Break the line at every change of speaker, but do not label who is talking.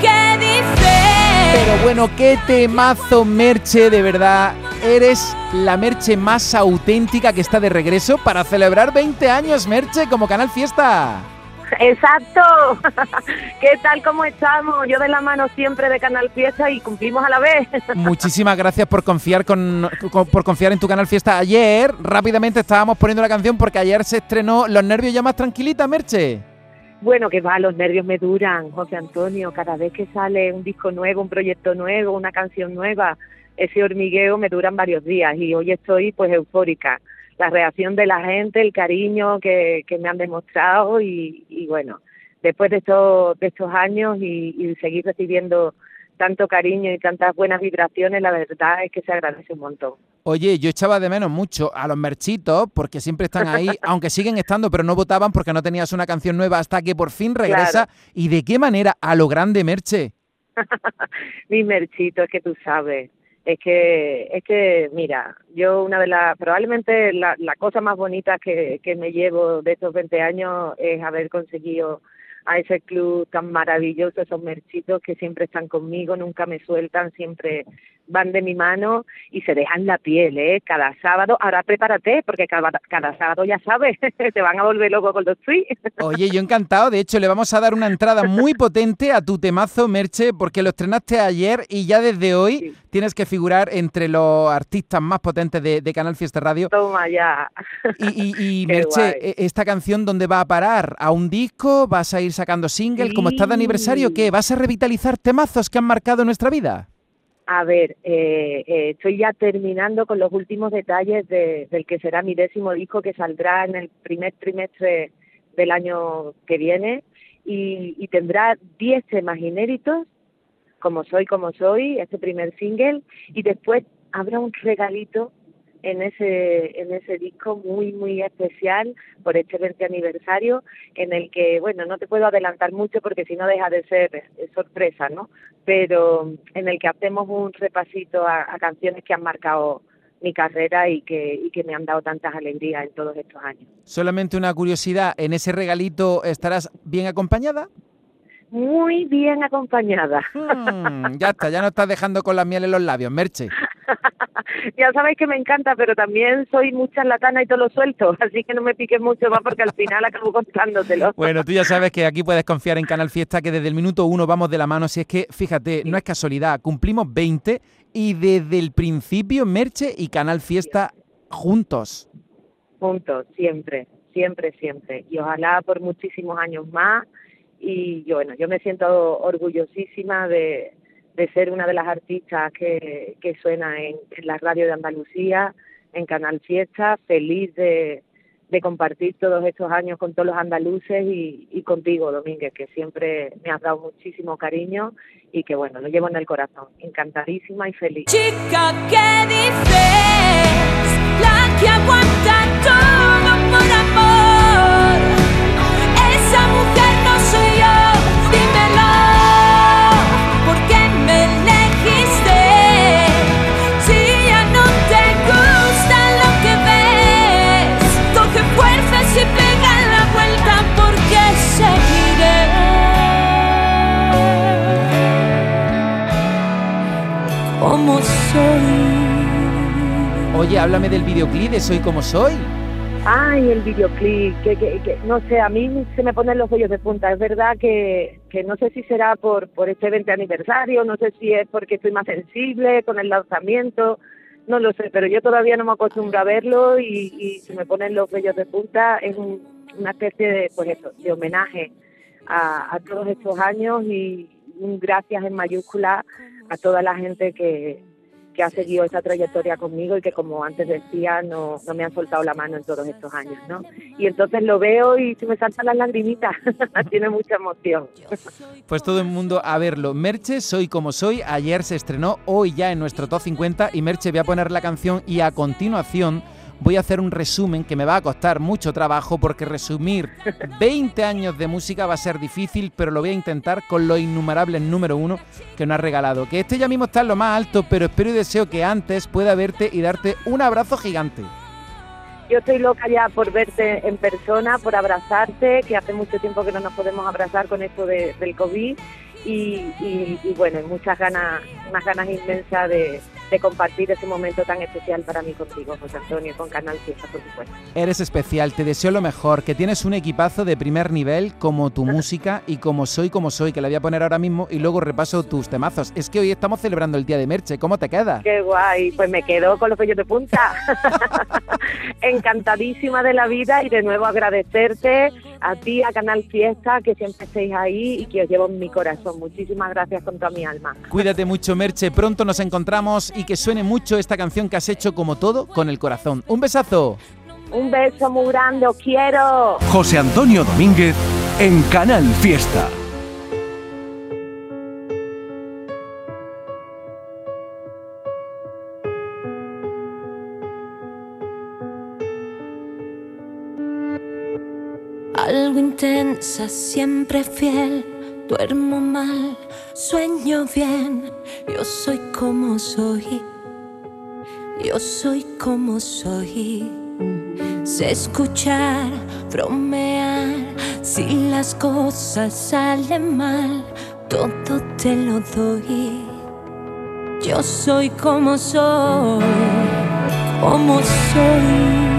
¿qué dices?
Pero bueno, qué temazo, Merche, de verdad. Eres la Merche más auténtica que está de regreso para celebrar 20 años, Merche, como Canal Fiesta.
Exacto. ¿Qué tal? ¿Cómo estamos? Yo de la mano siempre de Canal Fiesta y cumplimos a la vez.
Muchísimas gracias por confiar con, con- por confiar en tu Canal Fiesta. Ayer rápidamente estábamos poniendo la canción porque ayer se estrenó Los nervios ya más tranquilita, Merche.
Bueno, que va, los nervios me duran, José Antonio. Cada vez que sale un disco nuevo, un proyecto nuevo, una canción nueva, ese hormigueo me duran varios días y hoy estoy pues eufórica. La reacción de la gente, el cariño que, me han demostrado y, y bueno, después de estos, de estos años y, y seguir recibiendo tanto cariño y tantas buenas vibraciones, la verdad es que se agradece un montón.
Oye, yo echaba de menos mucho a los merchitos porque siempre están ahí, aunque siguen estando, pero no votaban porque no tenías una canción nueva hasta que por fin regresa. ¿Y de qué manera? A lo grande, Merche.
Mi merchito, es que tú sabes. Es que, es que, mira, yo una de las, probablemente la, la cosa más bonita que, que me llevo de estos 20 años es haber conseguido a ese club tan maravilloso, esos merchitos que siempre están conmigo, nunca me sueltan, siempre van de mi mano y se dejan la piel, ¿eh? Cada sábado, ahora prepárate, porque cada, cada sábado ya sabes, te van a volver loco con los tweets.
Oye, yo encantado. De hecho, le vamos a dar una entrada muy potente a tu temazo, Merche, porque lo estrenaste ayer y ya desde hoy
Sí.
tienes que figurar entre los artistas más potentes de, de Canal Fiesta Radio.
Toma ya.
Y, y- y, Merche,
guay.
e- ¿esta canción dónde va a parar? ¿A un disco? ¿Vas a ir sacando single? ¿Cómo está de aniversario?
Sí.
¿Qué? ¿Vas a revitalizar temazos que han marcado nuestra vida?
A ver, eh, eh, estoy ya terminando con los últimos detalles de- del que será mi décimo disco que saldrá en el primer trimestre del año que viene. Y, y tendrá 10 temas inéditos, como soy, como soy, este primer single, y después habrá un regalito en ese en ese disco muy muy especial por este 20 aniversario en el que bueno no te puedo adelantar mucho porque si no deja de ser eh, sorpresa no pero en el que hacemos un repasito a, a canciones que han marcado mi carrera y que y que me han dado tantas alegrías en todos estos años
Solamente una curiosidad, ¿en ese regalito estarás bien acompañada?
muy bien acompañada
Hmm, ya está, ya no estás dejando con la miel en los labios, Merche.
ya sabéis que me encanta, pero también soy muy charlatana y todo lo suelto, así que no me piques mucho más porque al final acabo contándotelo.
Bueno, tú ya sabes que aquí puedes confiar en Canal Fiesta, que desde el minuto uno vamos de la mano. Si es que, fíjate, no es casualidad, cumplimos 20 y desde el principio Merche y Canal Fiesta juntos.
Juntos, siempre, siempre, siempre. Y ojalá por muchísimos años más. Y yo, bueno, yo me siento orgullosísima de, de ser una de las artistas que, que suena en, en la radio de Andalucía, en Canal Fiesta, feliz de, de compartir todos estos años con todos los andaluces y, contigo, Domínguez, que siempre me has dado muchísimo cariño y que, bueno, lo llevo en el corazón. Encantadísima y feliz.
Chica, ¿qué dices? La que aguanta todo
háblame del videoclip de Soy como soy.
Ay, el videoclip, que, que, que no sé, a mí se me ponen los vellos de punta. Es verdad que, que no sé si será por, por este 20 aniversario, no sé si es porque estoy más sensible con el lanzamiento, no lo sé, pero yo todavía no me acostumbro a verlo y, y se me ponen los vellos de punta. Es un- una especie de, pues eso, de homenaje a, a todos estos años y un gracias en mayúscula a toda la gente que, que ha seguido esa trayectoria conmigo y que como antes decía no, no me han soltado la mano en todos estos años, ¿no? Y entonces lo veo y se me saltan las lagrimitas, tiene mucha emoción.
Pues todo el mundo a verlo. Merche, Soy como soy. Ayer se estrenó, hoy ya en nuestro Top 50. Y Merche, voy a poner la canción y a continuación voy a hacer un resumen que me va a costar mucho trabajo porque resumir 20 años de música va a ser difícil, pero lo voy a intentar con los innumerables número uno que nos ha regalado. Que este ya mismo está en lo más alto, pero espero y deseo que antes pueda verte y darte un abrazo gigante.
Yo estoy loca ya por verte en persona, por abrazarte, que hace mucho tiempo que no nos podemos abrazar con esto de- del COVID y, y, bueno, muchas ganas, unas ganas inmensas de, de compartir ese momento tan especial para mí contigo, José Antonio, con Canal Fiesta, por supuesto.
Eres especial, te deseo lo mejor, que tienes un equipazo de primer nivel como tu música y como soy como soy, que la voy a poner ahora mismo y luego repaso tus temazos. Es que hoy estamos celebrando el Día de Merche, ¿cómo te queda?
Qué guay, pues me quedo con los pellos de punta. Encantadísima de la vida y de nuevo agradecerte a ti, a Canal Fiesta, que siempre estéis ahí y que os llevo en mi corazón. Muchísimas gracias con toda mi alma.
Cuídate mucho, Merche. Pronto nos encontramos y que suene mucho esta canción que has hecho como todo con el corazón. Un besazo.
Un beso muy grande, os quiero.
José Antonio Domínguez en Canal Fiesta.
Algo intensa, siempre fiel. Duermo mal, sueño bien. Yo soy como soy. Yo soy como soy. Sé escuchar, bromear. Si las cosas salen mal, todo te lo doy. Yo soy como soy, como soy.